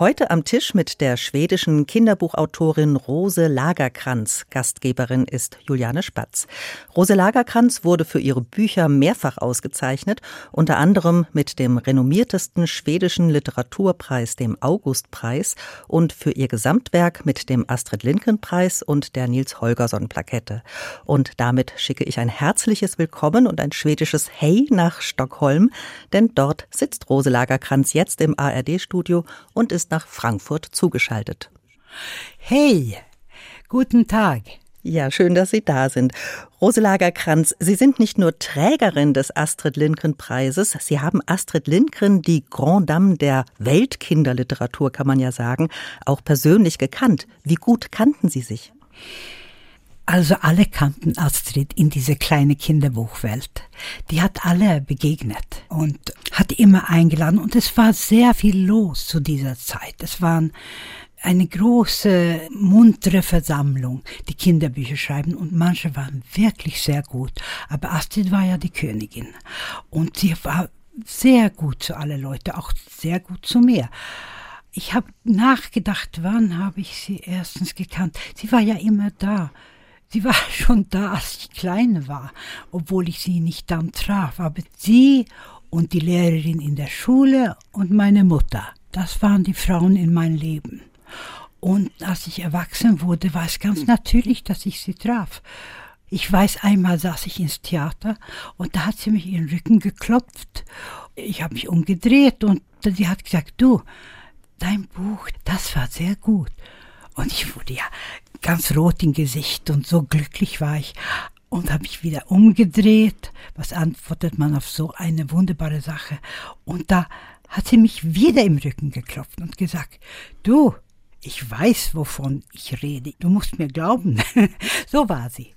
Heute am Tisch mit der schwedischen Kinderbuchautorin Rose Lagerkranz. Gastgeberin ist Juliane Spatz. Rose Lagerkranz wurde für ihre Bücher mehrfach ausgezeichnet, unter anderem mit dem renommiertesten schwedischen Literaturpreis, dem Augustpreis, und für ihr Gesamtwerk mit dem Astrid Lindgren Preis und der Nils Holgersson Plakette. Und damit schicke ich ein herzliches Willkommen und ein schwedisches Hey nach Stockholm, denn dort sitzt Rose Lagerkranz jetzt im ARD Studio und ist ist nach Frankfurt zugeschaltet. Hey, guten Tag. Ja, schön, dass Sie da sind. Roselager Kranz, Sie sind nicht nur Trägerin des Astrid Lindgren Preises, Sie haben Astrid Lindgren, die Grand Dame der Weltkinderliteratur, kann man ja sagen, auch persönlich gekannt. Wie gut kannten Sie sich? Also alle kannten Astrid in diese kleine Kinderbuchwelt. Die hat alle begegnet und hat immer eingeladen und es war sehr viel los zu dieser Zeit. Es waren eine große, muntere Versammlung, die Kinderbücher schreiben und manche waren wirklich sehr gut. Aber Astrid war ja die Königin und sie war sehr gut zu alle Leute, auch sehr gut zu mir. Ich habe nachgedacht, wann habe ich sie erstens gekannt. Sie war ja immer da. Sie war schon da, als ich klein war, obwohl ich sie nicht dann traf. Aber sie und die Lehrerin in der Schule und meine Mutter, das waren die Frauen in meinem Leben. Und als ich erwachsen wurde, war es ganz natürlich, dass ich sie traf. Ich weiß, einmal saß ich ins Theater und da hat sie mich in den Rücken geklopft. Ich habe mich umgedreht und sie hat gesagt, du, dein Buch, das war sehr gut. Und ich wurde ja ganz rot im Gesicht und so glücklich war ich und habe mich wieder umgedreht. Was antwortet man auf so eine wunderbare Sache? Und da hat sie mich wieder im Rücken geklopft und gesagt, du, ich weiß, wovon ich rede. Du musst mir glauben. so war sie.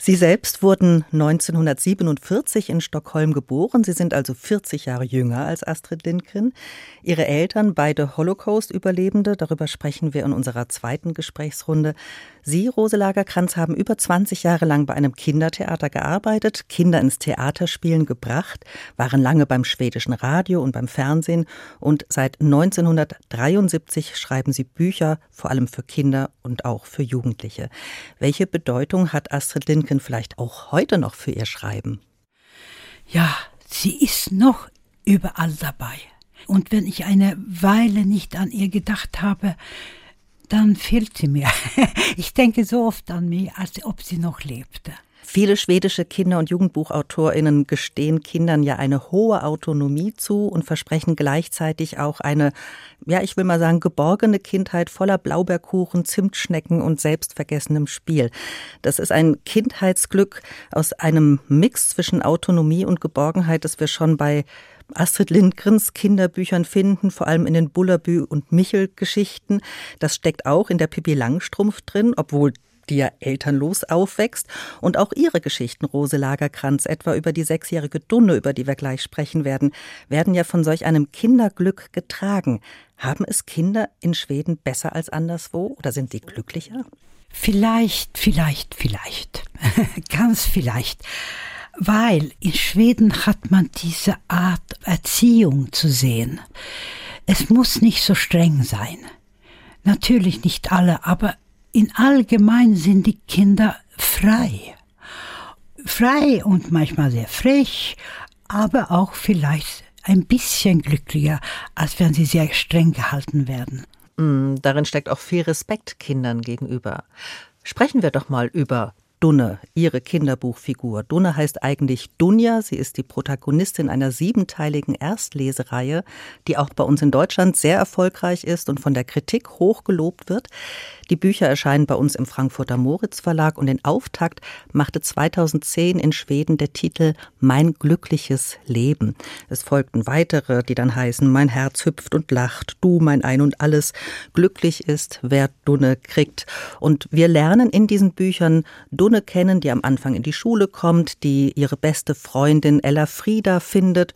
Sie selbst wurden 1947 in Stockholm geboren. Sie sind also 40 Jahre jünger als Astrid Lindgren. Ihre Eltern, beide Holocaust-Überlebende, darüber sprechen wir in unserer zweiten Gesprächsrunde. Sie, Rose Lagerkranz, haben über 20 Jahre lang bei einem Kindertheater gearbeitet, Kinder ins Theaterspielen gebracht, waren lange beim schwedischen Radio und beim Fernsehen und seit 1973 schreiben sie Bücher, vor allem für Kinder und auch für Jugendliche. Welche Bedeutung hat Astrid Lindgren vielleicht auch heute noch für ihr Schreiben? Ja, sie ist noch überall dabei. Und wenn ich eine Weile nicht an ihr gedacht habe, dann fehlt sie mir. Ich denke so oft an mich, als ob sie noch lebte. Viele schwedische Kinder- und Jugendbuchautorinnen gestehen Kindern ja eine hohe Autonomie zu und versprechen gleichzeitig auch eine, ja, ich will mal sagen, geborgene Kindheit voller Blaubeerkuchen, Zimtschnecken und selbstvergessenem Spiel. Das ist ein Kindheitsglück aus einem Mix zwischen Autonomie und Geborgenheit, das wir schon bei Astrid Lindgrens Kinderbüchern finden, vor allem in den Bullerbü- und Michel-Geschichten. Das steckt auch in der Pippi Langstrumpf drin, obwohl die ja elternlos aufwächst. Und auch ihre Geschichten, Rose Lagerkranz, etwa über die sechsjährige Dunne, über die wir gleich sprechen werden, werden ja von solch einem Kinderglück getragen. Haben es Kinder in Schweden besser als anderswo oder sind sie glücklicher? Vielleicht, vielleicht, vielleicht. Ganz vielleicht weil in Schweden hat man diese Art Erziehung zu sehen. Es muss nicht so streng sein. Natürlich nicht alle, aber in allgemein sind die Kinder frei. Frei und manchmal sehr frech, aber auch vielleicht ein bisschen glücklicher, als wenn sie sehr streng gehalten werden. Mm, darin steckt auch viel Respekt Kindern gegenüber. Sprechen wir doch mal über Dunne, ihre Kinderbuchfigur. Dunne heißt eigentlich Dunja. Sie ist die Protagonistin einer siebenteiligen Erstlesereihe, die auch bei uns in Deutschland sehr erfolgreich ist und von der Kritik hoch gelobt wird. Die Bücher erscheinen bei uns im Frankfurter Moritz Verlag und den Auftakt machte 2010 in Schweden der Titel Mein glückliches Leben. Es folgten weitere, die dann heißen Mein Herz hüpft und lacht, du mein Ein und alles, glücklich ist, wer Dunne kriegt. Und wir lernen in diesen Büchern Dunne kennen, die am Anfang in die Schule kommt, die ihre beste Freundin Ella Frieda findet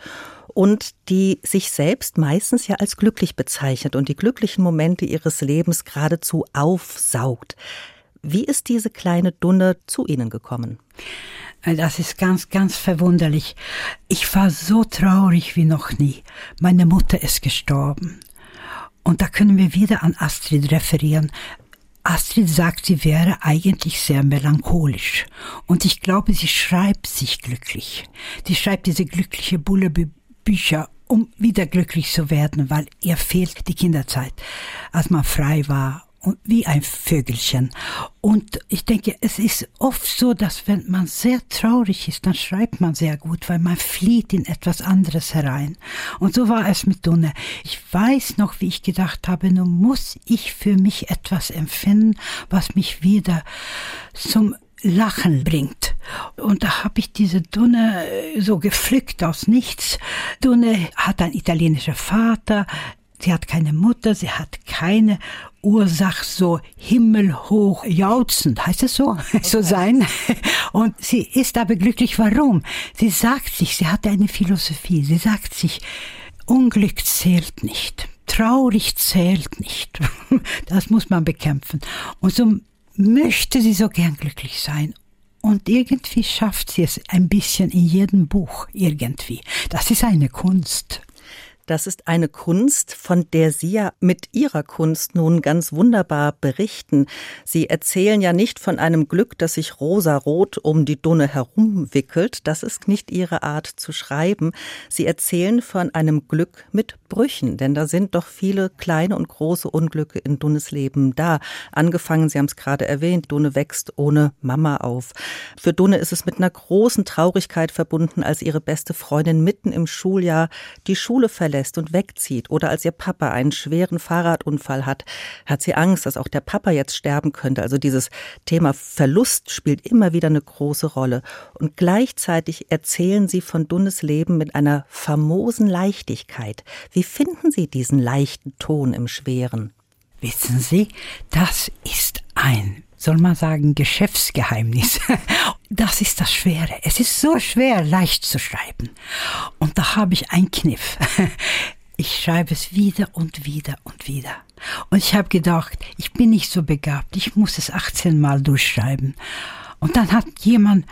und die sich selbst meistens ja als glücklich bezeichnet und die glücklichen Momente ihres Lebens geradezu aufsaugt. Wie ist diese kleine Dunne zu Ihnen gekommen? Äh, das ist ganz, ganz verwunderlich. Ich war so traurig wie noch nie. Meine Mutter ist gestorben. Und da können wir wieder an Astrid referieren. Astrid sagt, sie wäre eigentlich sehr melancholisch. Und ich glaube, sie schreibt sich glücklich. Sie schreibt diese glückliche Bulle-Bücher, um wieder glücklich zu werden, weil ihr fehlt die Kinderzeit, als man frei war wie ein Vögelchen. Und ich denke, es ist oft so, dass wenn man sehr traurig ist, dann schreibt man sehr gut, weil man flieht in etwas anderes herein. Und so war es mit Dunne. Ich weiß noch, wie ich gedacht habe, nun muss ich für mich etwas empfinden, was mich wieder zum Lachen bringt. Und da habe ich diese Dunne äh, so gepflückt aus nichts. Dunne hat einen italienischen Vater, sie hat keine Mutter, sie hat keine Ursache so himmelhoch jauzend, heißt es so, okay. so sein. Und sie ist aber glücklich. Warum? Sie sagt sich, sie hat eine Philosophie. Sie sagt sich, Unglück zählt nicht. Traurig zählt nicht. Das muss man bekämpfen. Und so möchte sie so gern glücklich sein. Und irgendwie schafft sie es ein bisschen in jedem Buch, irgendwie. Das ist eine Kunst. Das ist eine Kunst, von der Sie ja mit Ihrer Kunst nun ganz wunderbar berichten. Sie erzählen ja nicht von einem Glück, das sich rosarot um die Dunne herumwickelt. Das ist nicht Ihre Art zu schreiben. Sie erzählen von einem Glück mit Brüchen, denn da sind doch viele kleine und große Unglücke in Dunnes Leben da. Angefangen, Sie haben es gerade erwähnt, Dunne wächst ohne Mama auf. Für Dunne ist es mit einer großen Traurigkeit verbunden, als ihre beste Freundin mitten im Schuljahr die Schule verlässt verlässt und wegzieht oder als ihr Papa einen schweren Fahrradunfall hat, hat sie Angst, dass auch der Papa jetzt sterben könnte. Also dieses Thema Verlust spielt immer wieder eine große Rolle. Und gleichzeitig erzählen sie von Dunnes Leben mit einer famosen Leichtigkeit. Wie finden Sie diesen leichten Ton im Schweren? Wissen Sie, das ist ein soll man sagen, Geschäftsgeheimnis. Das ist das Schwere. Es ist so schwer, leicht zu schreiben. Und da habe ich einen Kniff. Ich schreibe es wieder und wieder und wieder. Und ich habe gedacht, ich bin nicht so begabt, ich muss es 18 Mal durchschreiben. Und dann hat jemand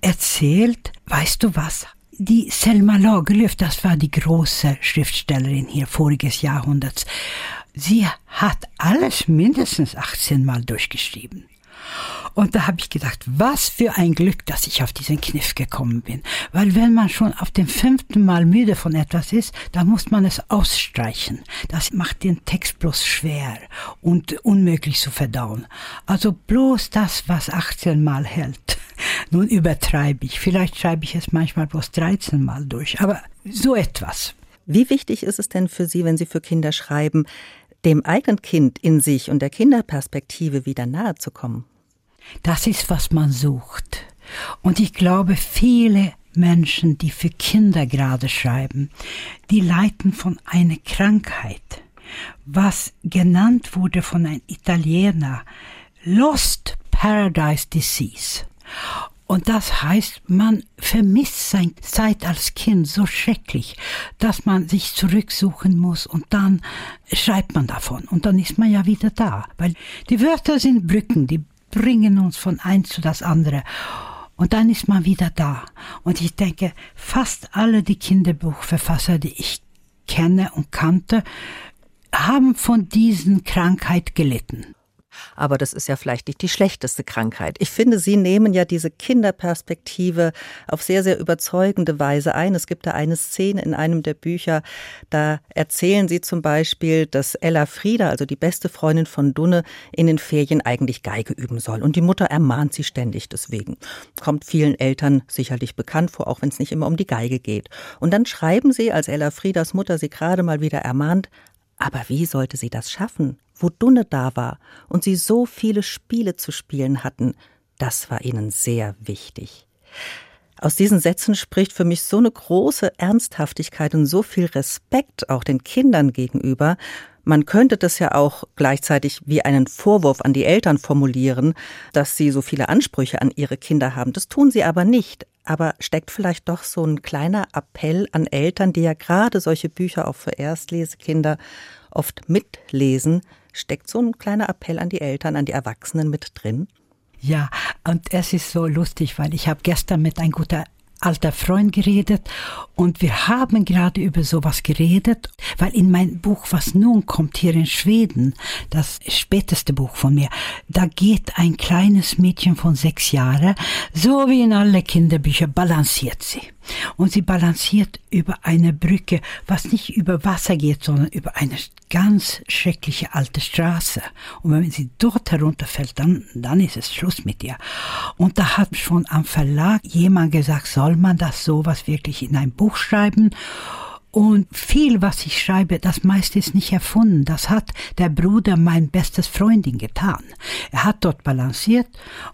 erzählt, weißt du was, die Selma Lagerlöf, das war die große Schriftstellerin hier voriges Jahrhunderts, sie hat alles mindestens 18 Mal durchgeschrieben. Und da habe ich gedacht, was für ein Glück, dass ich auf diesen Kniff gekommen bin. Weil wenn man schon auf dem fünften Mal müde von etwas ist, dann muss man es ausstreichen. Das macht den Text bloß schwer und unmöglich zu verdauen. Also bloß das, was 18 Mal hält. Nun übertreibe ich. Vielleicht schreibe ich es manchmal bloß 13 Mal durch. Aber so etwas. Wie wichtig ist es denn für Sie, wenn Sie für Kinder schreiben, dem eigenen Kind in sich und der Kinderperspektive wieder nahe zu kommen? Das ist, was man sucht. Und ich glaube, viele Menschen, die für Kinder gerade schreiben, die leiden von einer Krankheit, was genannt wurde von einem Italiener, Lost Paradise Disease. Und das heißt, man vermisst seine Zeit als Kind so schrecklich, dass man sich zurücksuchen muss und dann schreibt man davon und dann ist man ja wieder da. Weil die Wörter sind Brücken, die bringen uns von eins zu das andere. Und dann ist man wieder da. Und ich denke, fast alle die Kinderbuchverfasser, die ich kenne und kannte, haben von diesen Krankheit gelitten. Aber das ist ja vielleicht nicht die schlechteste Krankheit. Ich finde, Sie nehmen ja diese Kinderperspektive auf sehr, sehr überzeugende Weise ein. Es gibt da eine Szene in einem der Bücher, da erzählen Sie zum Beispiel, dass Ella Frieda, also die beste Freundin von Dunne, in den Ferien eigentlich Geige üben soll. Und die Mutter ermahnt sie ständig deswegen. Kommt vielen Eltern sicherlich bekannt vor, auch wenn es nicht immer um die Geige geht. Und dann schreiben sie, als Ella Friedas Mutter sie gerade mal wieder ermahnt, aber wie sollte sie das schaffen? Wo Dunne da war und sie so viele Spiele zu spielen hatten, das war ihnen sehr wichtig. Aus diesen Sätzen spricht für mich so eine große Ernsthaftigkeit und so viel Respekt auch den Kindern gegenüber. Man könnte das ja auch gleichzeitig wie einen Vorwurf an die Eltern formulieren, dass sie so viele Ansprüche an ihre Kinder haben. Das tun sie aber nicht. Aber steckt vielleicht doch so ein kleiner Appell an Eltern, die ja gerade solche Bücher auch für Erstlesekinder oft mitlesen, Steckt so ein kleiner Appell an die Eltern, an die Erwachsenen mit drin? Ja, und es ist so lustig, weil ich habe gestern mit einem guten alter Freund geredet und wir haben gerade über sowas geredet, weil in mein Buch, was nun kommt hier in Schweden, das späteste Buch von mir, da geht ein kleines Mädchen von sechs Jahren, so wie in alle Kinderbücher, balanciert sie. Und sie balanciert über eine Brücke, was nicht über Wasser geht, sondern über eine ganz schreckliche alte Straße. Und wenn sie dort herunterfällt, dann, dann ist es Schluss mit ihr. Und da hat schon am Verlag jemand gesagt, soll man das sowas wirklich in ein Buch schreiben? Und viel, was ich schreibe, das meiste ist nicht erfunden. Das hat der Bruder, mein bestes Freundin, getan. Er hat dort balanciert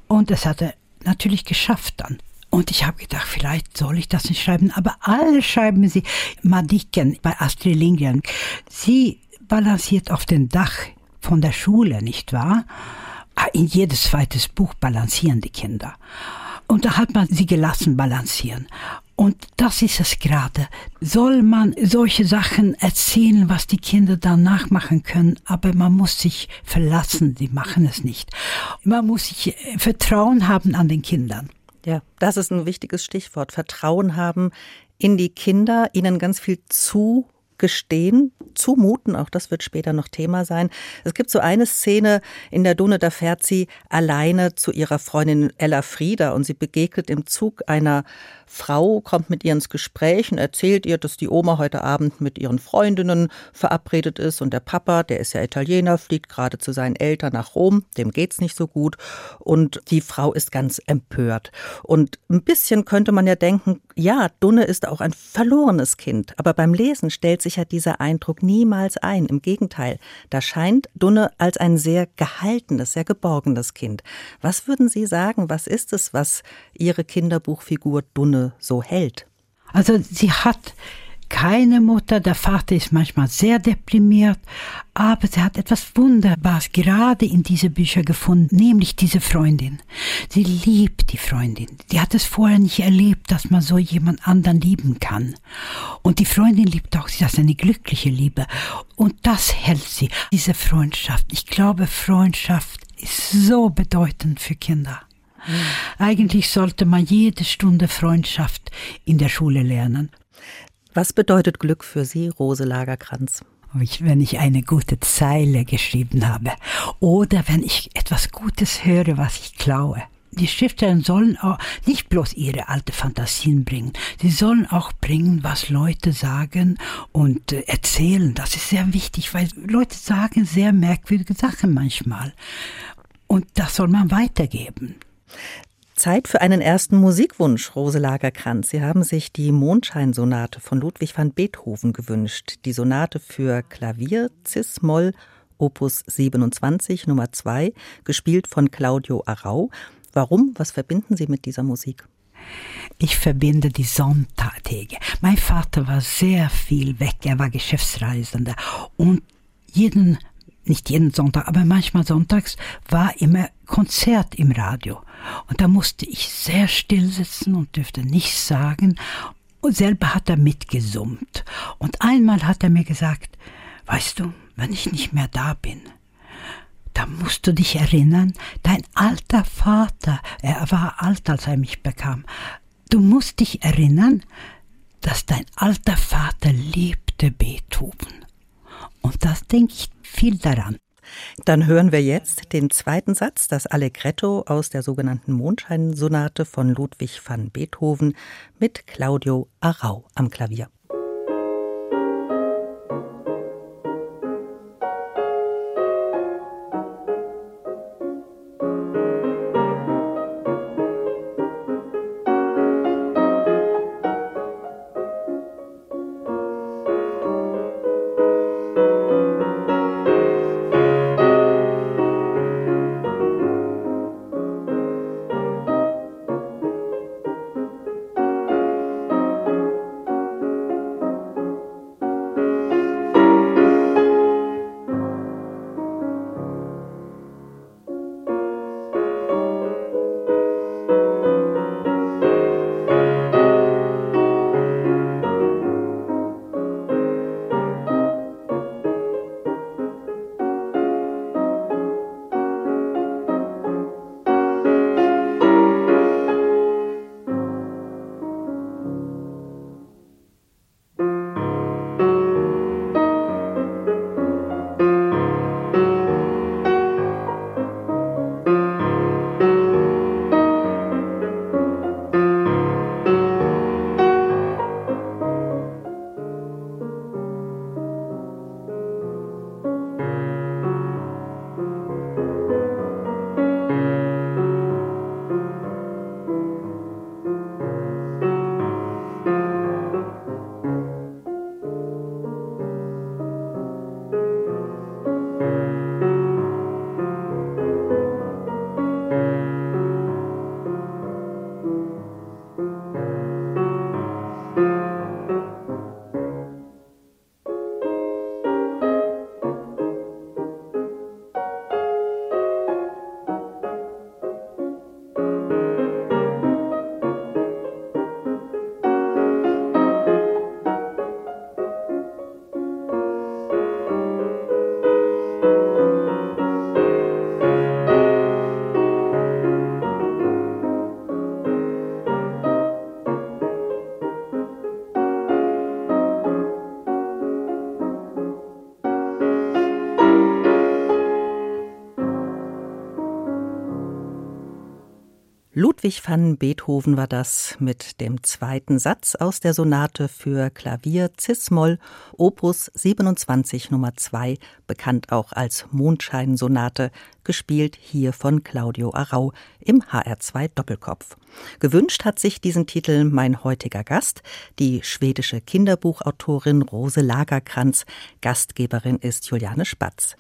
und es hat er natürlich geschafft dann. Und ich habe gedacht, vielleicht soll ich das nicht schreiben, aber alle schreiben sie. Madicken bei Astrid Lindgren. Sie balanciert auf dem Dach von der Schule, nicht wahr? Ah, in jedes zweites Buch balancieren die Kinder. Und da hat man sie gelassen balancieren. Und das ist es gerade. Soll man solche Sachen erzählen, was die Kinder dann nachmachen können, aber man muss sich verlassen, die machen es nicht. Man muss sich äh, Vertrauen haben an den Kindern. Ja, das ist ein wichtiges Stichwort. Vertrauen haben in die Kinder, ihnen ganz viel zu gestehen, zumuten, auch das wird später noch Thema sein. Es gibt so eine Szene, in der Dune, da fährt sie alleine zu ihrer Freundin Ella Frieda und sie begegnet im Zug einer Frau, kommt mit ihr ins Gespräch und erzählt ihr, dass die Oma heute Abend mit ihren Freundinnen verabredet ist und der Papa, der ist ja Italiener, fliegt gerade zu seinen Eltern nach Rom, dem geht's nicht so gut und die Frau ist ganz empört. Und ein bisschen könnte man ja denken, ja, Dunne ist auch ein verlorenes Kind, aber beim Lesen stellt sich ja dieser Eindruck niemals ein. Im Gegenteil, da scheint Dunne als ein sehr gehaltenes, sehr geborgenes Kind. Was würden Sie sagen, was ist es, was Ihre Kinderbuchfigur Dunne so hält? Also sie hat keine Mutter, der Vater ist manchmal sehr deprimiert, aber sie hat etwas Wunderbares gerade in diese Bücher gefunden, nämlich diese Freundin. Sie liebt die Freundin. Die hat es vorher nicht erlebt, dass man so jemand anderen lieben kann. Und die Freundin liebt auch, sie ist eine glückliche Liebe. Und das hält sie, diese Freundschaft. Ich glaube, Freundschaft ist so bedeutend für Kinder. Eigentlich sollte man jede Stunde Freundschaft in der Schule lernen. Was bedeutet Glück für Sie, Rose Lagerkranz? wenn ich eine gute Zeile geschrieben habe oder wenn ich etwas Gutes höre, was ich klaue. Die Schriftsteller sollen auch nicht bloß ihre alte Fantasien bringen, sie sollen auch bringen, was Leute sagen und äh, erzählen. Das ist sehr wichtig, weil Leute sagen sehr merkwürdige Sachen manchmal. Und das soll man weitergeben. Zeit für einen ersten Musikwunsch, Rose Lagerkranz. Sie haben sich die Mondscheinsonate von Ludwig van Beethoven gewünscht. Die Sonate für Klavier, Cis-Moll, Opus 27, Nummer 2, gespielt von Claudio Arau. Warum? Was verbinden Sie mit dieser Musik? Ich verbinde die Sonntage. Mein Vater war sehr viel weg, er war Geschäftsreisender und jeden nicht jeden Sonntag, aber manchmal sonntags war immer Konzert im Radio. Und da musste ich sehr still sitzen und dürfte nichts sagen. Und selber hat er mitgesummt. Und einmal hat er mir gesagt, weißt du, wenn ich nicht mehr da bin, da musst du dich erinnern, dein alter Vater, er war alt, als er mich bekam, du musst dich erinnern, dass dein alter Vater liebte Beethoven. Und das denke ich viel daran. Dann hören wir jetzt den zweiten Satz, das Allegretto aus der sogenannten Mondscheinsonate von Ludwig van Beethoven mit Claudio Arau am Klavier. Ludwig van Beethoven war das mit dem zweiten Satz aus der Sonate für Klavier Cis-Moll, Opus 27 Nummer 2, bekannt auch als Mondscheinsonate, gespielt hier von Claudio Arau im HR2 Doppelkopf. Gewünscht hat sich diesen Titel mein heutiger Gast, die schwedische Kinderbuchautorin Rose Lagerkranz. Gastgeberin ist Juliane Spatz.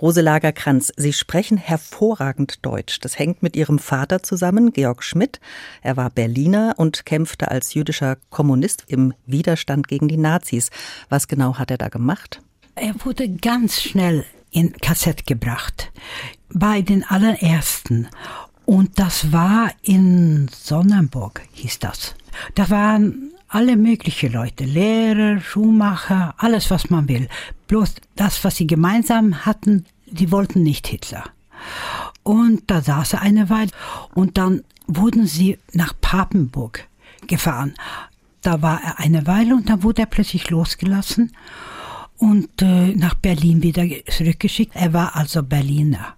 Rose Lagerkranz, Sie sprechen hervorragend Deutsch. Das hängt mit Ihrem Vater zusammen, Georg Schmidt. Er war Berliner und kämpfte als jüdischer Kommunist im Widerstand gegen die Nazis. Was genau hat er da gemacht? Er wurde ganz schnell in Kassett gebracht. Bei den allerersten. Und das war in Sonnenburg, hieß das. Da waren alle möglichen Leute, Lehrer, Schuhmacher, alles was man will. Bloß das, was sie gemeinsam hatten, die wollten nicht Hitler. Und da saß er eine Weile und dann wurden sie nach Papenburg gefahren. Da war er eine Weile und dann wurde er plötzlich losgelassen und äh, nach Berlin wieder zurückgeschickt. Er war also Berliner.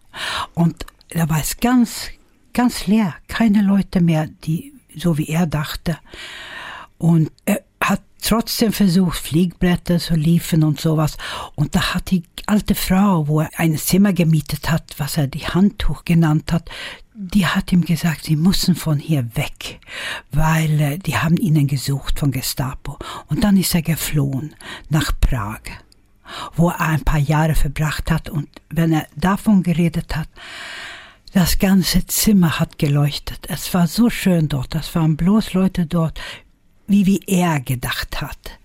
Und da war es ganz, ganz leer. Keine Leute mehr, die so wie er dachte. Und er hat trotzdem versucht, Fliegblätter zu liefern und sowas. Und da hat die alte Frau, wo er ein Zimmer gemietet hat, was er die Handtuch genannt hat, die hat ihm gesagt, sie müssen von hier weg, weil äh, die haben ihn gesucht von Gestapo. Und dann ist er geflohen nach Prag, wo er ein paar Jahre verbracht hat. Und wenn er davon geredet hat, das ganze Zimmer hat geleuchtet. Es war so schön dort. Es waren bloß Leute dort, wie wie er gedacht hat.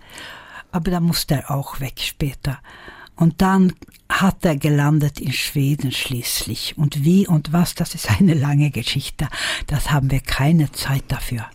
Aber da musste er auch weg später. Und dann hat er gelandet in Schweden schließlich. Und wie und was, das ist eine lange Geschichte. Das haben wir keine Zeit dafür.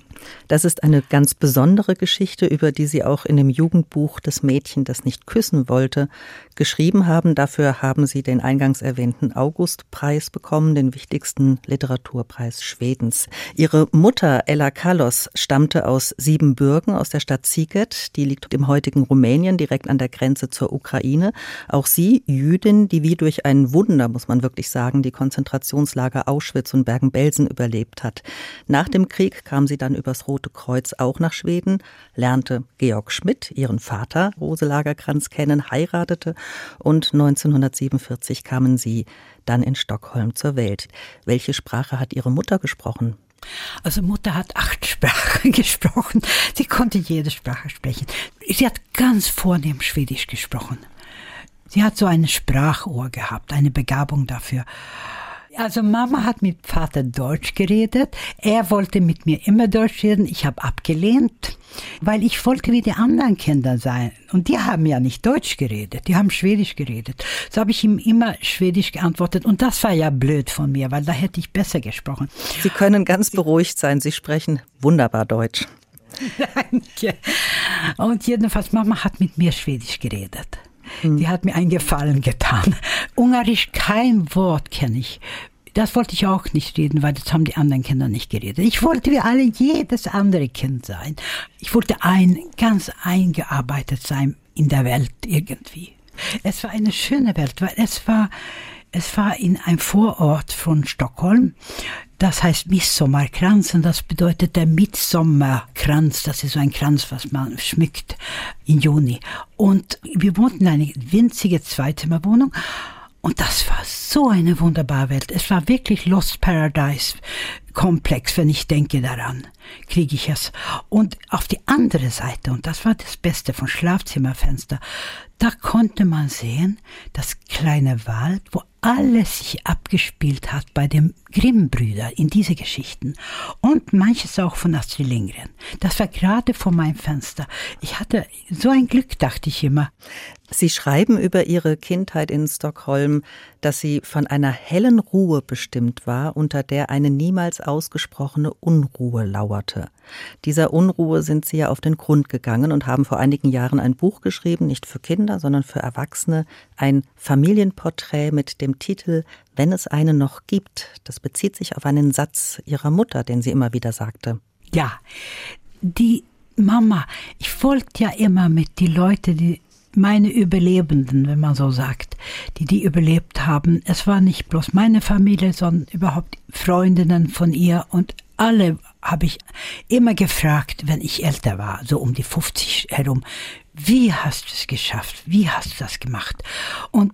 Das ist eine ganz besondere Geschichte, über die Sie auch in dem Jugendbuch Das Mädchen, das nicht küssen wollte, geschrieben haben. Dafür haben Sie den eingangs erwähnten Augustpreis bekommen, den wichtigsten Literaturpreis Schwedens. Ihre Mutter Ella Kalos stammte aus Siebenbürgen aus der Stadt Sziget, die liegt im heutigen Rumänien direkt an der Grenze zur Ukraine. Auch sie, Jüdin, die wie durch ein Wunder, muss man wirklich sagen, die Konzentrationslager Auschwitz und Bergen-Belsen überlebt hat. Nach dem Krieg kam sie dann übers Rote Kreuz auch nach Schweden, lernte Georg Schmidt, ihren Vater, Rose Lagerkranz, kennen, heiratete und 1947 kamen sie dann in Stockholm zur Welt. Welche Sprache hat Ihre Mutter gesprochen? Also Mutter hat acht Sprachen gesprochen. Sie konnte jede Sprache sprechen. Sie hat ganz vornehm Schwedisch gesprochen. Sie hat so ein Sprachohr gehabt, eine Begabung dafür. Also Mama hat mit Vater Deutsch geredet. Er wollte mit mir immer Deutsch reden. Ich habe abgelehnt, weil ich wollte wie die anderen Kinder sein. Und die haben ja nicht Deutsch geredet, die haben Schwedisch geredet. So habe ich ihm immer Schwedisch geantwortet. Und das war ja blöd von mir, weil da hätte ich besser gesprochen. Sie können ganz beruhigt sein. Sie sprechen wunderbar Deutsch. Danke. Und jedenfalls, Mama hat mit mir Schwedisch geredet. Hm. Die hat mir einen Gefallen getan. Ungarisch, kein Wort kenne ich. Das wollte ich auch nicht reden, weil das haben die anderen Kinder nicht geredet. Ich wollte wie alle jedes andere Kind sein. Ich wollte ein, ganz eingearbeitet sein in der Welt irgendwie. Es war eine schöne Welt, weil es war, es war in einem Vorort von Stockholm. Das heißt Midsommarkranz und das bedeutet der Midsommerkranz. Das ist so ein Kranz, was man schmückt im Juni. Und wir wohnten in einer winzige Zweizimmerwohnung. Und das war so eine wunderbare Welt. Es war wirklich Lost Paradise Komplex, wenn ich denke daran, kriege ich es. Und auf die andere Seite, und das war das Beste von Schlafzimmerfenster, da konnte man sehen, das kleine Wald, wo alles sich abgespielt hat bei den Grimm-Brüdern in diese Geschichten und manches auch von Astrid Lindgren. Das war gerade vor meinem Fenster. Ich hatte so ein Glück, dachte ich immer. Sie schreiben über Ihre Kindheit in Stockholm, dass sie von einer hellen Ruhe bestimmt war, unter der eine niemals ausgesprochene Unruhe lauerte. Dieser Unruhe sind Sie ja auf den Grund gegangen und haben vor einigen Jahren ein Buch geschrieben, nicht für Kinder, sondern für Erwachsene, ein Familienporträt mit dem Titel Wenn es einen noch gibt. Das bezieht sich auf einen Satz Ihrer Mutter, den sie immer wieder sagte. Ja, die Mama, ich wollte ja immer mit die Leute, die meine Überlebenden, wenn man so sagt, die die überlebt haben. Es war nicht bloß meine Familie, sondern überhaupt Freundinnen von ihr und alle habe ich immer gefragt, wenn ich älter war, so um die 50 herum, wie hast du es geschafft? Wie hast du das gemacht? Und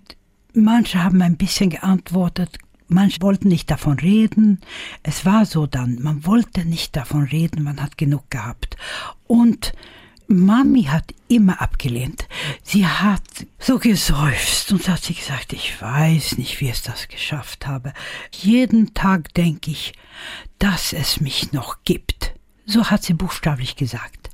manche haben ein bisschen geantwortet, manche wollten nicht davon reden. Es war so dann, man wollte nicht davon reden, man hat genug gehabt. Und Mami hat immer abgelehnt. Sie hat so geseufzt und hat sie gesagt, ich weiß nicht, wie es das geschafft habe. Jeden Tag denke ich, dass es mich noch gibt. So hat sie buchstäblich gesagt.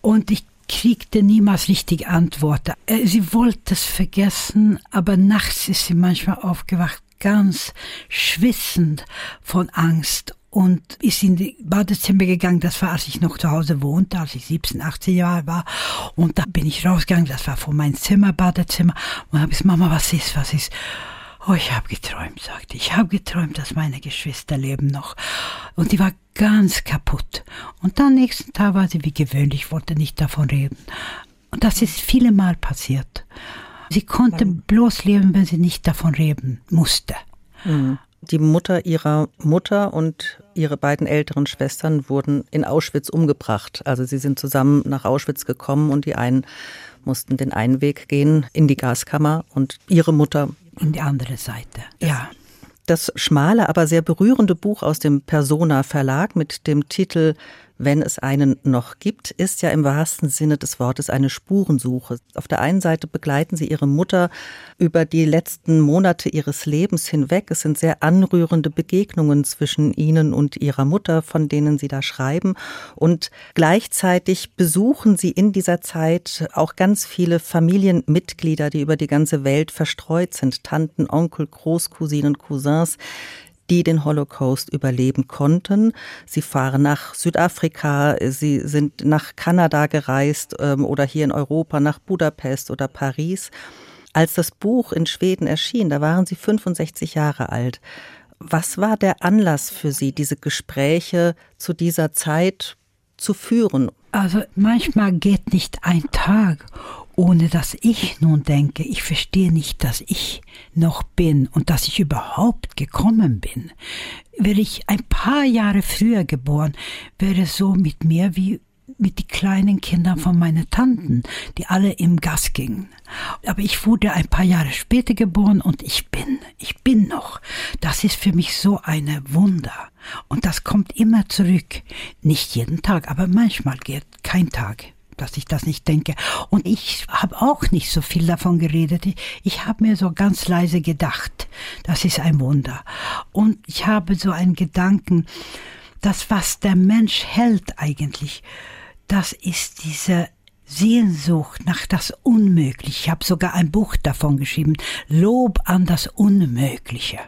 Und ich kriegte niemals richtige Antworten. Äh, sie wollte es vergessen, aber nachts ist sie manchmal aufgewacht, ganz schwissend von Angst und ist in die Badezimmer gegangen. Das war, als ich noch zu Hause wohnte, als ich 17, 18 Jahre war. Und da bin ich rausgegangen. Das war vor meinem Zimmer, Badezimmer. Und habe gesagt, Mama, was ist, was ist? Oh, ich habe geträumt, sagte ich. Ich habe geträumt, dass meine Geschwister leben noch. Und die war ganz kaputt. Und dann nächsten Tag war sie wie gewöhnlich, wollte nicht davon reden. Und das ist viele Mal passiert. Sie konnte bloß leben, wenn sie nicht davon reden musste. Mhm. Die Mutter ihrer Mutter und ihre beiden älteren Schwestern wurden in Auschwitz umgebracht. Also sie sind zusammen nach Auschwitz gekommen und die einen mussten den einen Weg gehen in die Gaskammer und ihre Mutter in die andere Seite. Ja. Das schmale, aber sehr berührende Buch aus dem Persona Verlag mit dem Titel wenn es einen noch gibt, ist ja im wahrsten Sinne des Wortes eine Spurensuche. Auf der einen Seite begleiten Sie Ihre Mutter über die letzten Monate ihres Lebens hinweg. Es sind sehr anrührende Begegnungen zwischen Ihnen und Ihrer Mutter, von denen Sie da schreiben. Und gleichzeitig besuchen Sie in dieser Zeit auch ganz viele Familienmitglieder, die über die ganze Welt verstreut sind. Tanten, Onkel, Großcousinen, Cousins, die den Holocaust überleben konnten. Sie fahren nach Südafrika, sie sind nach Kanada gereist ähm, oder hier in Europa nach Budapest oder Paris. Als das Buch in Schweden erschien, da waren sie 65 Jahre alt. Was war der Anlass für Sie, diese Gespräche zu dieser Zeit zu führen? Also manchmal geht nicht ein Tag ohne dass ich nun denke, ich verstehe nicht, dass ich noch bin und dass ich überhaupt gekommen bin. Wäre ich ein paar Jahre früher geboren, wäre es so mit mir wie mit die kleinen Kindern von meinen Tanten, die alle im Gas gingen. Aber ich wurde ein paar Jahre später geboren und ich bin, ich bin noch. Das ist für mich so eine Wunder. Und das kommt immer zurück. Nicht jeden Tag, aber manchmal geht kein Tag dass ich das nicht denke. Und ich habe auch nicht so viel davon geredet. Ich, ich habe mir so ganz leise gedacht, das ist ein Wunder. Und ich habe so einen Gedanken, das, was der Mensch hält eigentlich, das ist diese Sehnsucht nach das Unmögliche. Ich habe sogar ein Buch davon geschrieben, Lob an das Unmögliche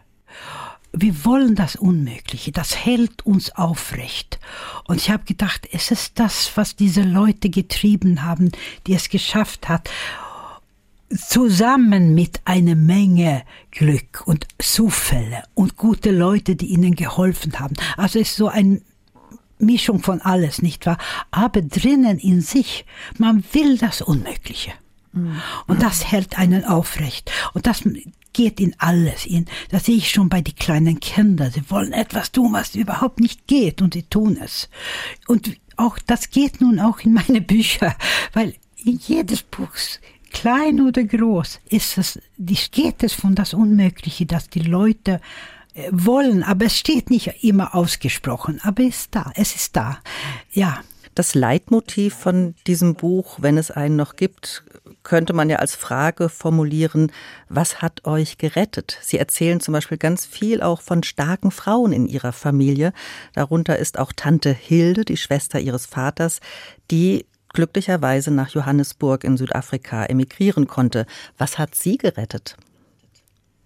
wir wollen das Unmögliche, das hält uns aufrecht. Und ich habe gedacht, es ist das, was diese Leute getrieben haben, die es geschafft hat, zusammen mit einer Menge Glück und Zufälle und gute Leute, die ihnen geholfen haben. Also es ist so eine Mischung von alles, nicht wahr? Aber drinnen in sich, man will das Unmögliche. Und das hält einen aufrecht. Und das, geht in alles. In, das sehe ich schon bei den kleinen Kindern. Sie wollen etwas tun, was überhaupt nicht geht und sie tun es. Und auch das geht nun auch in meine Bücher, weil in jedes Buch, klein oder groß, ist es, geht es von das Unmögliche, dass die Leute äh, wollen, aber es steht nicht immer ausgesprochen, aber es ist da, es ist da. Ja. Das Leitmotiv von diesem Buch, wenn es einen noch gibt, könnte man ja als Frage formulieren, was hat euch gerettet? Sie erzählen zum Beispiel ganz viel auch von starken Frauen in ihrer Familie. Darunter ist auch Tante Hilde, die Schwester ihres Vaters, die glücklicherweise nach Johannesburg in Südafrika emigrieren konnte. Was hat sie gerettet?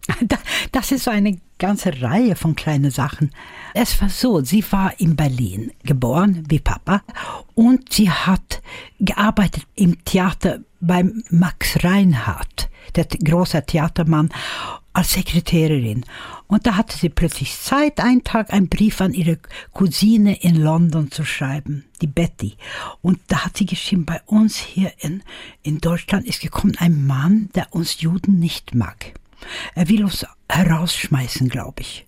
Das ist so eine ganze Reihe von kleinen Sachen. Es war so, sie war in Berlin geboren, wie Papa, und sie hat gearbeitet im Theater beim Max Reinhardt, der große Theatermann, als Sekretärin. Und da hatte sie plötzlich Zeit, einen Tag einen Brief an ihre Cousine in London zu schreiben, die Betty. Und da hat sie geschrieben, bei uns hier in, in Deutschland ist gekommen ein Mann, der uns Juden nicht mag. Er will uns herausschmeißen, glaube ich.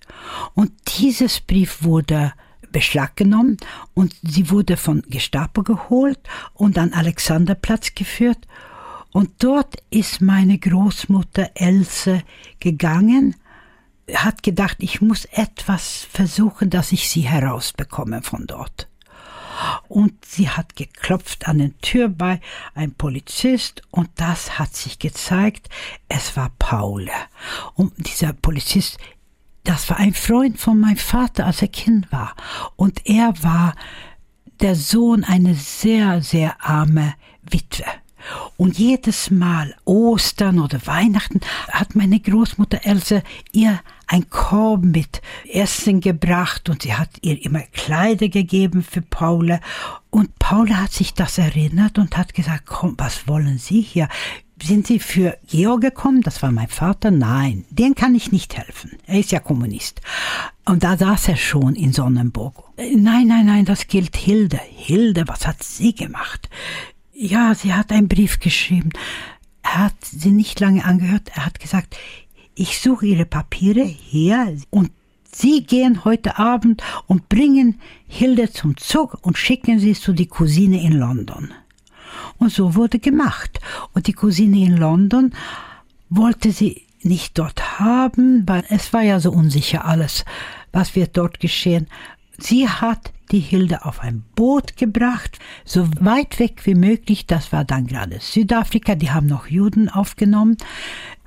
Und dieses Brief wurde Beschlag genommen und sie wurde von Gestapo geholt und an Alexanderplatz geführt. Und dort ist meine Großmutter Else gegangen, hat gedacht, ich muss etwas versuchen, dass ich sie herausbekomme von dort. Und sie hat geklopft an den Tür bei ein Polizist und das hat sich gezeigt, es war Paul. Und dieser Polizist das war ein Freund von meinem Vater, als er Kind war. Und er war der Sohn einer sehr, sehr arme Witwe. Und jedes Mal Ostern oder Weihnachten hat meine Großmutter Else ihr ein Korb mit Essen gebracht und sie hat ihr immer Kleider gegeben für Paula. Und Paula hat sich das erinnert und hat gesagt, komm, was wollen Sie hier? Sind Sie für Georg gekommen? Das war mein Vater. Nein, den kann ich nicht helfen. Er ist ja Kommunist. Und da saß er schon in Sonnenburg. Nein, nein, nein, das gilt Hilde. Hilde, was hat sie gemacht? Ja, sie hat einen Brief geschrieben. Er hat sie nicht lange angehört. Er hat gesagt, ich suche Ihre Papiere hier und Sie gehen heute Abend und bringen Hilde zum Zug und schicken sie zu die Cousine in London. Und so wurde gemacht. Und die Cousine in London wollte sie nicht dort haben, weil es war ja so unsicher alles, was wird dort geschehen. Sie hat die Hilde auf ein Boot gebracht, so weit weg wie möglich, das war dann gerade Südafrika, die haben noch Juden aufgenommen.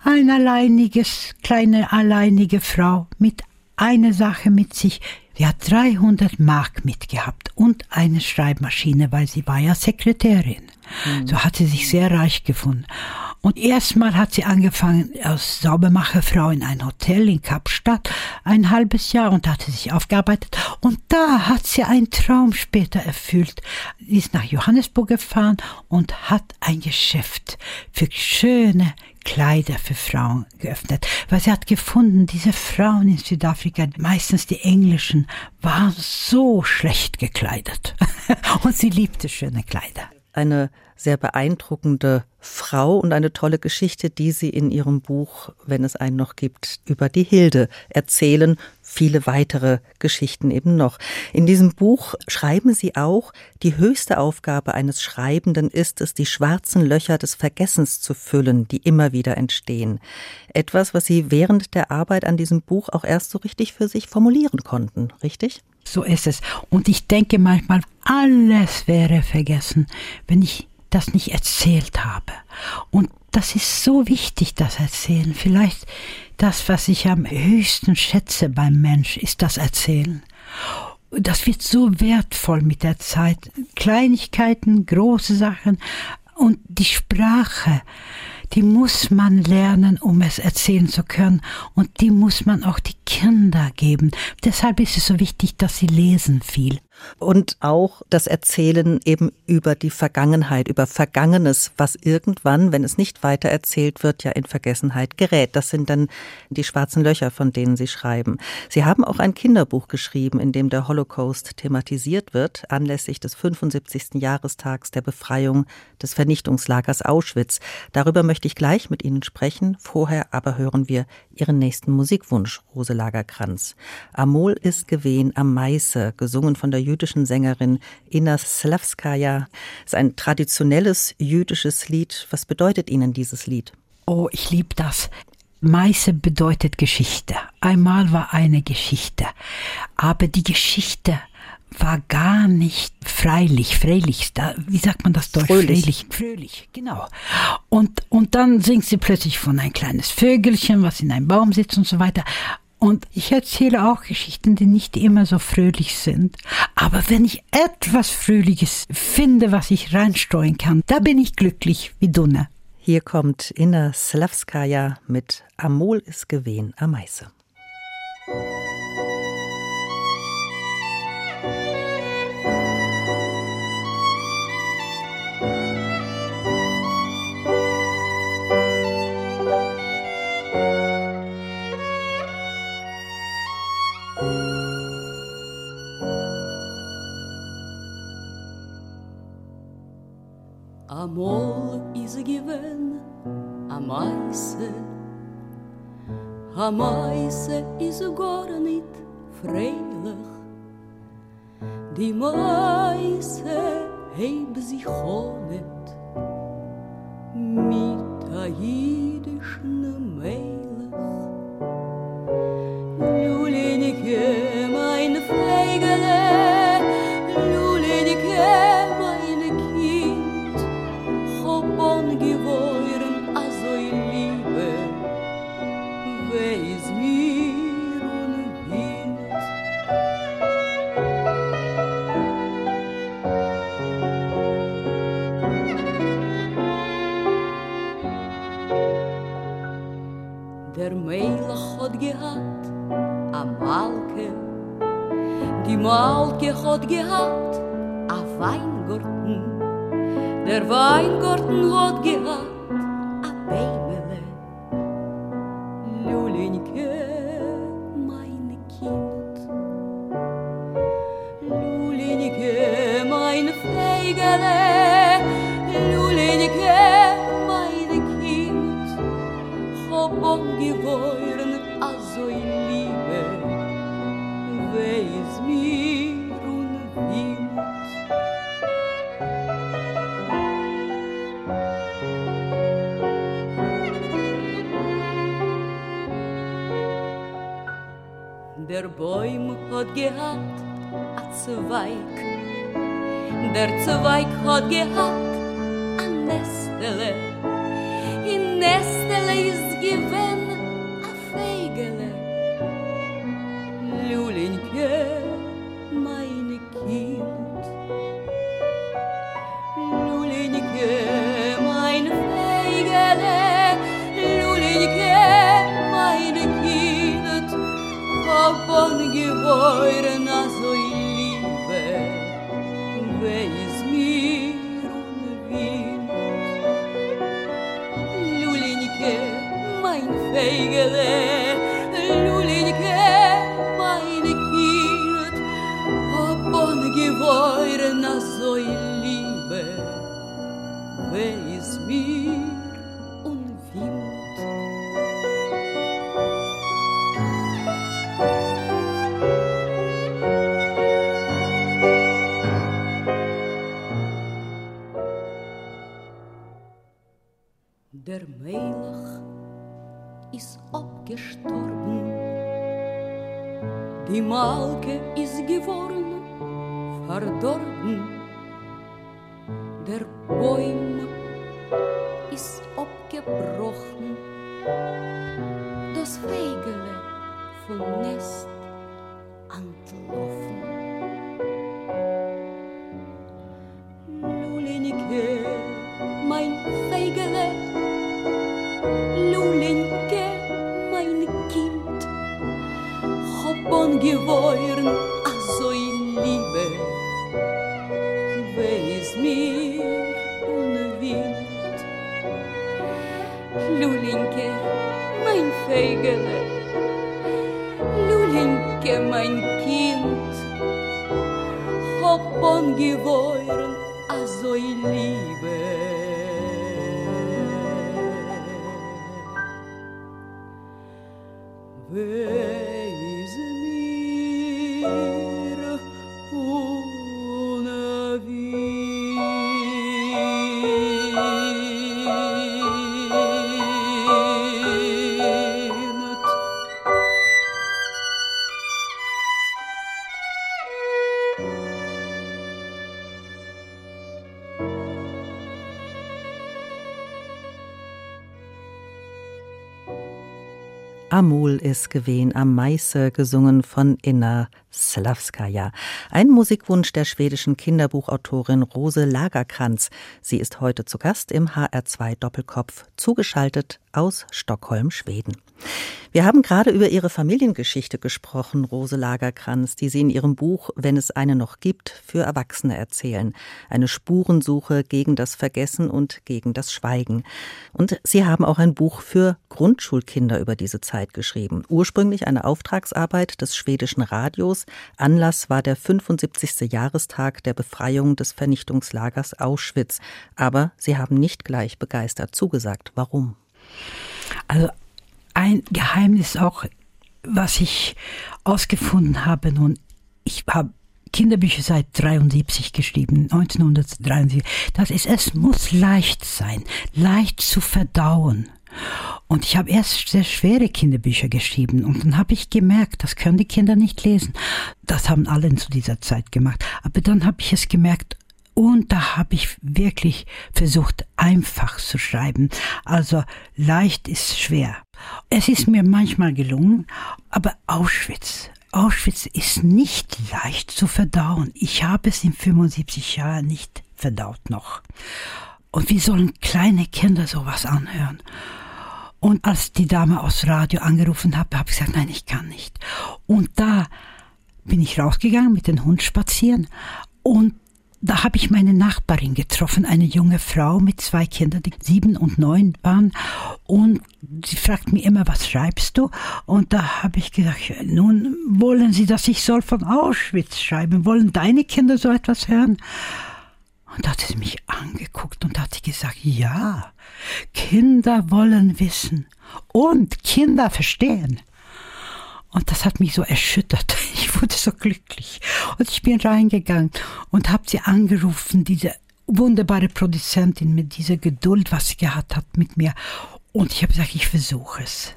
Ein alleiniges, kleine alleinige Frau mit einer Sache mit sich, Sie hat 300 Mark mitgehabt und eine Schreibmaschine, weil sie war ja Sekretärin. Mhm. So hat sie sich sehr reich gefunden. Und erstmal hat sie angefangen als Saubermacherfrau in ein Hotel in Kapstadt, ein halbes Jahr und hat sie sich aufgearbeitet. Und da hat sie einen Traum später erfüllt. Sie ist nach Johannesburg gefahren und hat ein Geschäft für schöne Kleider für Frauen geöffnet, weil sie hat gefunden, diese Frauen in Südafrika, meistens die englischen, waren so schlecht gekleidet. und sie liebte schöne Kleider. Eine sehr beeindruckende Frau und eine tolle Geschichte, die Sie in Ihrem Buch, wenn es einen noch gibt, über die Hilde erzählen. Viele weitere Geschichten eben noch. In diesem Buch schreiben Sie auch, die höchste Aufgabe eines Schreibenden ist es, die schwarzen Löcher des Vergessens zu füllen, die immer wieder entstehen. Etwas, was Sie während der Arbeit an diesem Buch auch erst so richtig für sich formulieren konnten, richtig? So ist es. Und ich denke manchmal, alles wäre vergessen, wenn ich das nicht erzählt habe. Und das ist so wichtig, das Erzählen. Vielleicht das, was ich am höchsten schätze beim Mensch, ist das Erzählen. Das wird so wertvoll mit der Zeit. Kleinigkeiten, große Sachen und die Sprache die muss man lernen, um es erzählen zu können. Und die muss man auch die Kinder geben. Deshalb ist es so wichtig, dass sie lesen viel. Und auch das Erzählen eben über die Vergangenheit, über Vergangenes, was irgendwann, wenn es nicht weiter erzählt wird, ja in Vergessenheit gerät. Das sind dann die schwarzen Löcher, von denen Sie schreiben. Sie haben auch ein Kinderbuch geschrieben, in dem der Holocaust thematisiert wird, anlässlich des 75. Jahrestags der Befreiung des Vernichtungslagers Auschwitz. Darüber möchte ich gleich mit Ihnen sprechen. Vorher aber hören wir Ihren nächsten Musikwunsch, Rose Lagerkranz. Amol ist gewehen am Meiße, gesungen von der jüdischen Sängerin Inna Slavskaya. Es ist ein traditionelles jüdisches Lied. Was bedeutet Ihnen dieses Lied? Oh, ich liebe das. Meiße bedeutet Geschichte. Einmal war eine Geschichte. Aber die Geschichte war gar nicht freilich, freilich, da, wie sagt man das Deutsch? Fröhlich. Freilich, fröhlich, genau. Und, und dann singt sie plötzlich von ein kleines Vögelchen, was in einem Baum sitzt und so weiter. Und ich erzähle auch Geschichten, die nicht immer so fröhlich sind. Aber wenn ich etwas Fröhliches finde, was ich reinstreuen kann, da bin ich glücklich wie Dunne. Hier kommt Inna Slavskaya mit Amol ist gewehen am Meiße. is given a Meise A Meise is gar nicht freilich די מייסע הייב זי חונט Der Bäum hat gehabt a Zweig, der Zweig hat gehabt abgebrochen, das Fegele vom Nest give up. Amul ist gewesen am Meiße, gesungen von Inna Slavskaja. Ein Musikwunsch der schwedischen Kinderbuchautorin Rose Lagerkranz. Sie ist heute zu Gast im HR2 Doppelkopf, zugeschaltet aus Stockholm, Schweden. Wir haben gerade über ihre Familiengeschichte gesprochen, Rose Lagerkranz, die sie in ihrem Buch Wenn es eine noch gibt, für Erwachsene erzählen. Eine Spurensuche gegen das Vergessen und gegen das Schweigen. Und sie haben auch ein Buch für Grundschulkinder über diese Zeit geschrieben. Ursprünglich eine Auftragsarbeit des schwedischen Radios. Anlass war der 75. Jahrestag der Befreiung des Vernichtungslagers Auschwitz. Aber sie haben nicht gleich begeistert zugesagt. Warum? Also ein Geheimnis auch, was ich ausgefunden habe nun, ich habe Kinderbücher seit 73 geschrieben, 1973. Das ist, es muss leicht sein, leicht zu verdauen. Und ich habe erst sehr schwere Kinderbücher geschrieben und dann habe ich gemerkt, das können die Kinder nicht lesen. Das haben alle zu dieser Zeit gemacht. Aber dann habe ich es gemerkt, und da habe ich wirklich versucht, einfach zu schreiben. Also leicht ist schwer. Es ist mir manchmal gelungen, aber Auschwitz, Auschwitz ist nicht leicht zu verdauen. Ich habe es in 75 Jahren nicht verdaut noch. Und wie sollen kleine Kinder sowas anhören? Und als die Dame aus Radio angerufen hat, habe ich gesagt, nein, ich kann nicht. Und da bin ich rausgegangen mit dem Hund spazieren und da habe ich meine Nachbarin getroffen, eine junge Frau mit zwei Kindern, die sieben und neun waren. Und sie fragt mich immer, was schreibst du? Und da habe ich gesagt, nun wollen Sie, dass ich soll von Auschwitz schreiben? Wollen deine Kinder so etwas hören? Und da hat sie mich angeguckt und hat sie gesagt, ja, Kinder wollen wissen und Kinder verstehen. Und das hat mich so erschüttert. Ich wurde so glücklich. Und ich bin reingegangen und habe sie angerufen, diese wunderbare Produzentin mit dieser Geduld, was sie gehabt hat mit mir. Und ich habe gesagt, ich versuche es.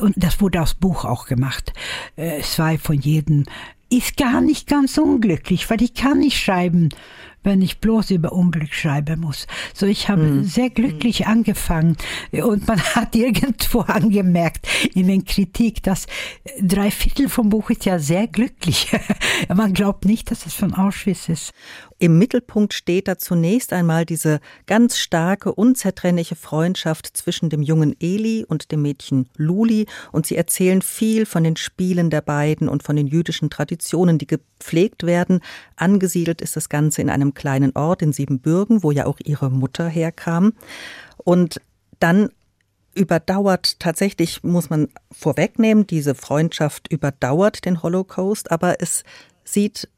Und das wurde aus Buch auch gemacht. Äh, zwei von jedem. Ist gar nicht ganz unglücklich, weil ich kann nicht schreiben wenn ich bloß über Unglück schreiben muss. So, ich habe mhm. sehr glücklich angefangen und man hat irgendwo angemerkt in den Kritik, dass drei Viertel vom Buch ist ja sehr glücklich. man glaubt nicht, dass es von Auschwitz ist. Im Mittelpunkt steht da zunächst einmal diese ganz starke, unzertrennliche Freundschaft zwischen dem jungen Eli und dem Mädchen Luli und sie erzählen viel von den Spielen der beiden und von den jüdischen Traditionen, die gepflegt werden. Angesiedelt ist das Ganze in einem kleinen Ort in Siebenbürgen, wo ja auch ihre Mutter herkam. Und dann überdauert tatsächlich, muss man vorwegnehmen, diese Freundschaft überdauert den Holocaust, aber es sieht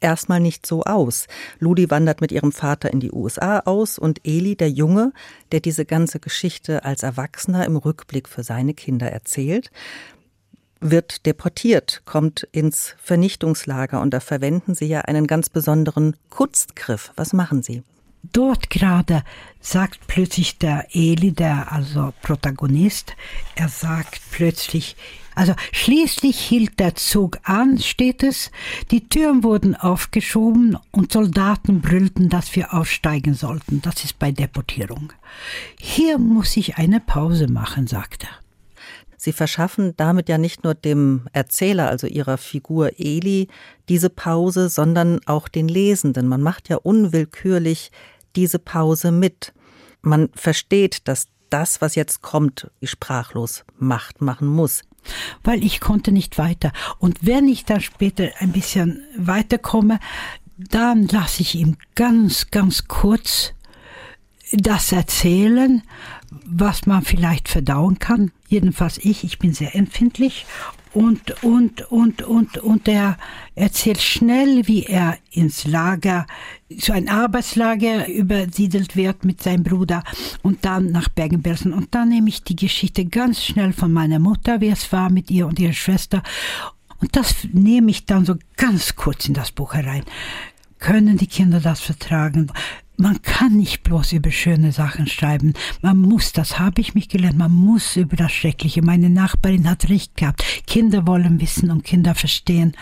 erstmal nicht so aus. Ludi wandert mit ihrem Vater in die USA aus und Eli, der Junge, der diese ganze Geschichte als Erwachsener im Rückblick für seine Kinder erzählt, wird deportiert, kommt ins Vernichtungslager und da verwenden sie ja einen ganz besonderen Kunstgriff. Was machen sie? Dort gerade sagt plötzlich der Eli, der also Protagonist, er sagt plötzlich, also schließlich hielt der Zug an, steht es, die Türen wurden aufgeschoben und Soldaten brüllten, dass wir aussteigen sollten. Das ist bei Deportierung. Hier muss ich eine Pause machen, sagt er. Sie verschaffen damit ja nicht nur dem Erzähler, also ihrer Figur Eli, diese Pause, sondern auch den Lesenden. Man macht ja unwillkürlich diese Pause mit. Man versteht, dass das, was jetzt kommt, sprachlos macht, machen muss weil ich konnte nicht weiter. Und wenn ich dann später ein bisschen weiterkomme, dann lasse ich ihm ganz, ganz kurz das erzählen, was man vielleicht verdauen kann. Jedenfalls ich, ich bin sehr empfindlich und, und, und, und, und er erzählt schnell, wie er ins Lager, so ein Arbeitslager übersiedelt wird mit seinem Bruder und dann nach Bergen-Belsen. Und dann nehme ich die Geschichte ganz schnell von meiner Mutter, wie es war mit ihr und ihrer Schwester. Und das nehme ich dann so ganz kurz in das Buch herein. Können die Kinder das vertragen? Man kann nicht bloß über schöne Sachen schreiben. Man muss, das habe ich mich gelernt, man muss über das Schreckliche. Meine Nachbarin hat recht gehabt. Kinder wollen wissen und Kinder verstehen.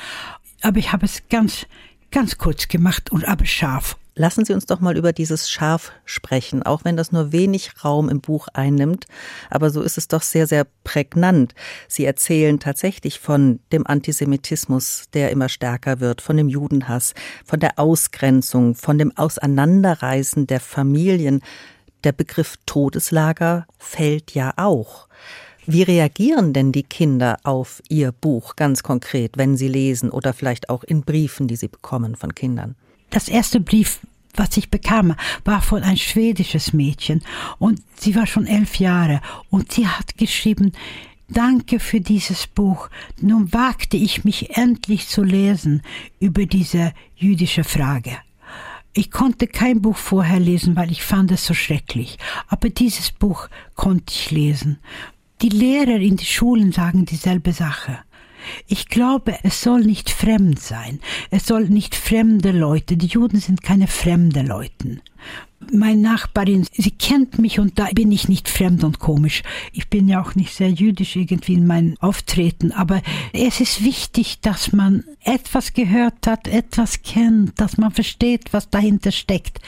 Aber ich habe es ganz, ganz kurz gemacht und aber scharf. Lassen Sie uns doch mal über dieses Schaf sprechen, auch wenn das nur wenig Raum im Buch einnimmt, aber so ist es doch sehr, sehr prägnant. Sie erzählen tatsächlich von dem Antisemitismus, der immer stärker wird, von dem Judenhass, von der Ausgrenzung, von dem Auseinanderreißen der Familien. Der Begriff Todeslager fällt ja auch. Wie reagieren denn die Kinder auf Ihr Buch ganz konkret, wenn sie lesen oder vielleicht auch in Briefen, die sie bekommen von Kindern? Das erste Brief, was ich bekam, war von ein schwedisches Mädchen und sie war schon elf Jahre und sie hat geschrieben, Danke für dieses Buch. Nun wagte ich mich endlich zu lesen über diese jüdische Frage. Ich konnte kein Buch vorher lesen, weil ich fand es so schrecklich. Aber dieses Buch konnte ich lesen. Die Lehrer in den Schulen sagen dieselbe Sache. Ich glaube, es soll nicht fremd sein. Es soll nicht fremde Leute. Die Juden sind keine fremde Leute. Meine Nachbarin, sie kennt mich und da bin ich nicht fremd und komisch. Ich bin ja auch nicht sehr jüdisch irgendwie in meinem Auftreten, aber es ist wichtig, dass man etwas gehört hat, etwas kennt, dass man versteht, was dahinter steckt,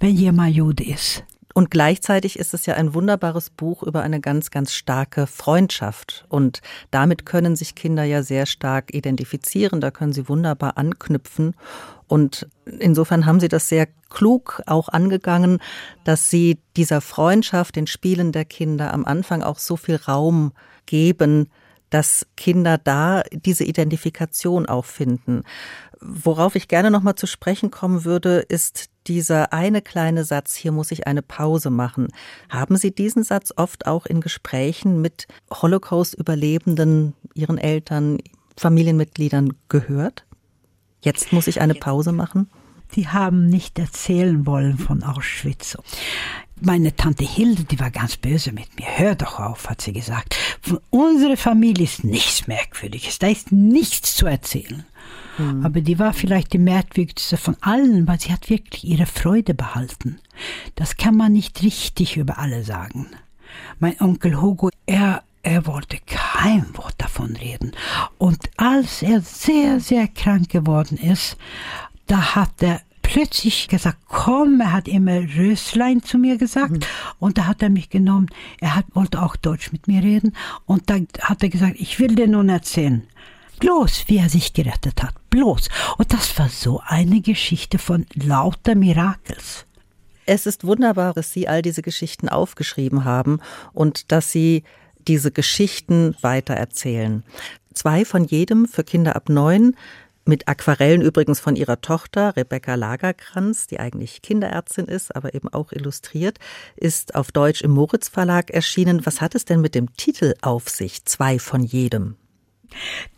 wenn jemand Jude ist. Und gleichzeitig ist es ja ein wunderbares Buch über eine ganz, ganz starke Freundschaft. Und damit können sich Kinder ja sehr stark identifizieren. Da können sie wunderbar anknüpfen. Und insofern haben sie das sehr klug auch angegangen, dass sie dieser Freundschaft, den Spielen der Kinder am Anfang auch so viel Raum geben, dass Kinder da diese Identifikation auch finden. Worauf ich gerne noch mal zu sprechen kommen würde, ist dieser eine kleine Satz, hier muss ich eine Pause machen. Haben Sie diesen Satz oft auch in Gesprächen mit Holocaust-Überlebenden, Ihren Eltern, Familienmitgliedern gehört? Jetzt muss ich eine Pause machen? Die haben nicht erzählen wollen von Auschwitz. Meine Tante Hilde, die war ganz böse mit mir. Hör doch auf, hat sie gesagt. Von unserer Familie ist nichts Merkwürdiges. Da ist nichts zu erzählen. Mhm. Aber die war vielleicht die merkwürdigste von allen, weil sie hat wirklich ihre Freude behalten. Das kann man nicht richtig über alle sagen. Mein Onkel Hugo, er er wollte kein Wort davon reden. Und als er sehr, sehr krank geworden ist, da hat er plötzlich gesagt, komm, er hat immer Röslein zu mir gesagt mhm. und da hat er mich genommen, er hat, wollte auch Deutsch mit mir reden und da hat er gesagt, ich will dir nun erzählen, Bloß, wie er sich gerettet hat. Bloß. Und das war so eine Geschichte von lauter Mirakels. Es ist wunderbar, dass Sie all diese Geschichten aufgeschrieben haben und dass Sie diese Geschichten weitererzählen. Zwei von jedem für Kinder ab neun, mit Aquarellen übrigens von ihrer Tochter Rebecca Lagerkranz, die eigentlich Kinderärztin ist, aber eben auch illustriert, ist auf Deutsch im Moritz Verlag erschienen. Was hat es denn mit dem Titel auf sich? Zwei von jedem.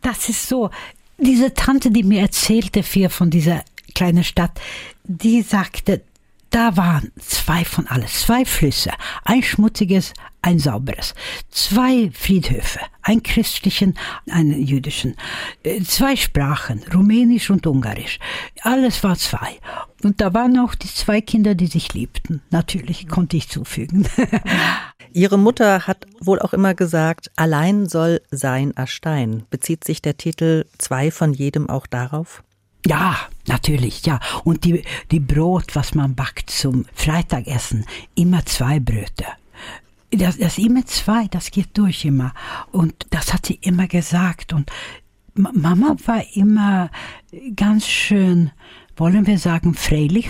Das ist so. Diese Tante, die mir erzählte viel von dieser kleinen Stadt, die sagte, da waren zwei von alles, zwei Flüsse, ein schmutziges, ein sauberes, zwei Friedhöfe, ein christlichen, einen jüdischen, äh, zwei Sprachen, Rumänisch und Ungarisch. Alles war zwei. Und da waren auch die zwei Kinder, die sich liebten. Natürlich konnte ich zufügen. Ihre Mutter hat wohl auch immer gesagt, allein soll sein Erstein. Bezieht sich der Titel zwei von jedem auch darauf? Ja, natürlich, ja. Und die, die Brot, was man backt zum Freitagessen, immer zwei Bröte. Das, das immer zwei, das geht durch immer. Und das hat sie immer gesagt. Und Mama war immer ganz schön, wollen wir sagen, freilich.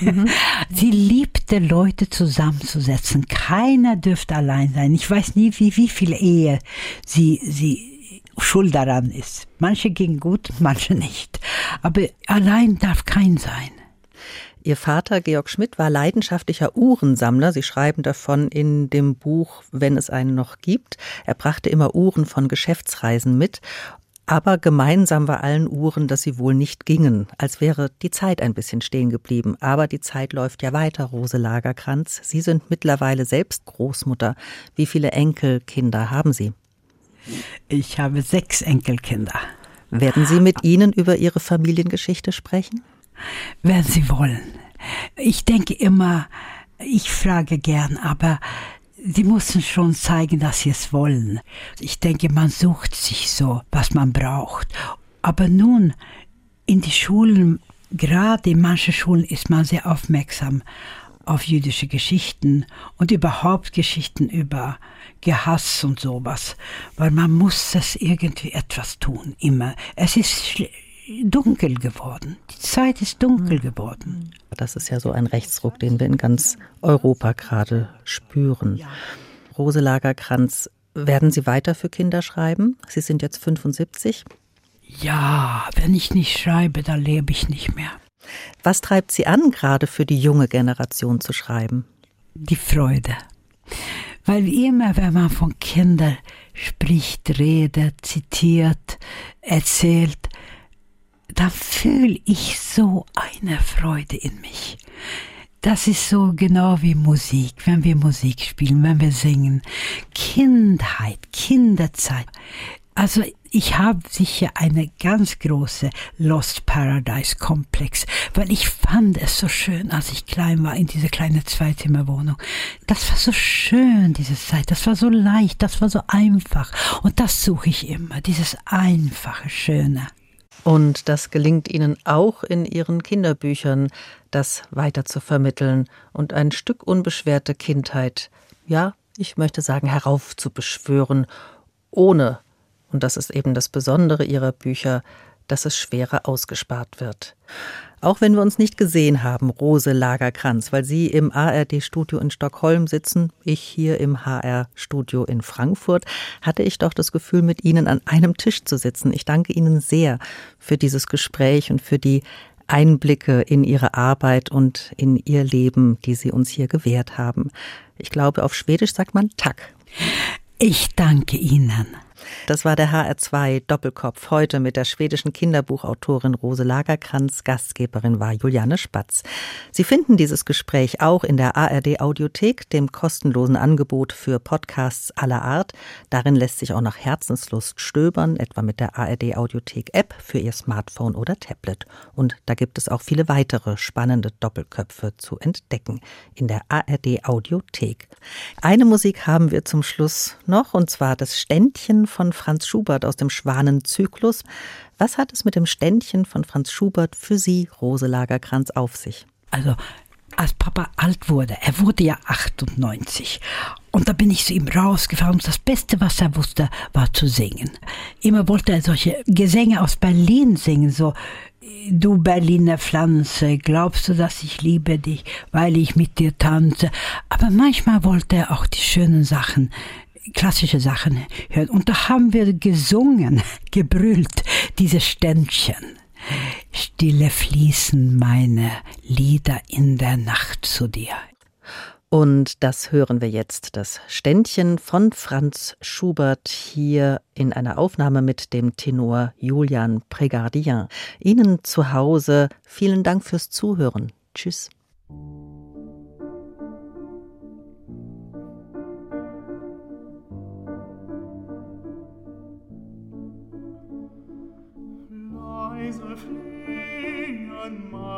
Mhm. sie liebte Leute zusammenzusetzen. Keiner dürfte allein sein. Ich weiß nie, wie, wie viele Ehe sie, sie schuld daran ist. Manche gingen gut, manche nicht. Aber allein darf kein sein. Ihr Vater Georg Schmidt war leidenschaftlicher Uhrensammler. Sie schreiben davon in dem Buch, wenn es einen noch gibt. Er brachte immer Uhren von Geschäftsreisen mit. Aber gemeinsam war allen Uhren, dass sie wohl nicht gingen, als wäre die Zeit ein bisschen stehen geblieben. Aber die Zeit läuft ja weiter, Rose Lagerkranz. Sie sind mittlerweile selbst Großmutter. Wie viele Enkelkinder haben Sie? Ich habe sechs Enkelkinder. Werden Sie mit ihnen über Ihre Familiengeschichte sprechen? Wenn Sie wollen. Ich denke immer, ich frage gern, aber Sie müssen schon zeigen, dass Sie es wollen. Ich denke, man sucht sich so, was man braucht. Aber nun, in die Schulen, gerade in manchen Schulen ist man sehr aufmerksam auf jüdische Geschichten und überhaupt Geschichten über Gehass und sowas, weil man muss es irgendwie etwas tun, immer. Es ist dunkel geworden. Die Zeit ist dunkel geworden. Das ist ja so ein Rechtsruck, den wir in ganz Europa gerade spüren. Rose Lagerkranz, werden Sie weiter für Kinder schreiben? Sie sind jetzt 75. Ja, wenn ich nicht schreibe, dann lebe ich nicht mehr. Was treibt Sie an, gerade für die junge Generation zu schreiben? Die Freude. Weil immer, wenn man von Kindern spricht, redet, zitiert, erzählt, da fühle ich so eine Freude in mich. Das ist so genau wie Musik, wenn wir Musik spielen, wenn wir singen. Kindheit, Kinderzeit. Also ich habe sicher eine ganz große Lost Paradise Komplex, weil ich fand es so schön, als ich klein war in dieser kleinen Zweizimmerwohnung. Das war so schön, diese Zeit. Das war so leicht, das war so einfach. Und das suche ich immer, dieses einfache, schöne. Und das gelingt Ihnen auch in Ihren Kinderbüchern, das weiter zu vermitteln und ein Stück unbeschwerte Kindheit, ja, ich möchte sagen, heraufzubeschwören, ohne, und das ist eben das Besondere Ihrer Bücher, dass es schwerer ausgespart wird. Auch wenn wir uns nicht gesehen haben, Rose Lagerkranz, weil Sie im ARD-Studio in Stockholm sitzen, ich hier im HR-Studio in Frankfurt, hatte ich doch das Gefühl, mit Ihnen an einem Tisch zu sitzen. Ich danke Ihnen sehr für dieses Gespräch und für die Einblicke in Ihre Arbeit und in Ihr Leben, die Sie uns hier gewährt haben. Ich glaube, auf Schwedisch sagt man Tack. Ich danke Ihnen. Das war der HR2 Doppelkopf heute mit der schwedischen Kinderbuchautorin Rose Lagerkranz. Gastgeberin war Juliane Spatz. Sie finden dieses Gespräch auch in der ARD Audiothek, dem kostenlosen Angebot für Podcasts aller Art. Darin lässt sich auch nach Herzenslust stöbern, etwa mit der ARD Audiothek App für Ihr Smartphone oder Tablet. Und da gibt es auch viele weitere spannende Doppelköpfe zu entdecken in der ARD Audiothek. Eine Musik haben wir zum Schluss noch, und zwar das Ständchen von Franz Schubert aus dem Schwanenzyklus. Was hat es mit dem Ständchen von Franz Schubert für Sie, Rose Lagerkranz, auf sich? Also, als Papa alt wurde, er wurde ja 98. Und da bin ich zu ihm rausgefahren und das Beste, was er wusste, war zu singen. Immer wollte er solche Gesänge aus Berlin singen, so Du Berliner Pflanze, glaubst du, dass ich liebe dich, weil ich mit dir tanze? Aber manchmal wollte er auch die schönen Sachen klassische Sachen hören. Und da haben wir gesungen, gebrüllt, diese Ständchen. Stille fließen meine Lieder in der Nacht zu dir. Und das hören wir jetzt, das Ständchen von Franz Schubert hier in einer Aufnahme mit dem Tenor Julian Pregardien. Ihnen zu Hause vielen Dank fürs Zuhören. Tschüss.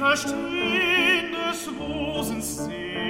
Verstehen des Rosens Sehnen,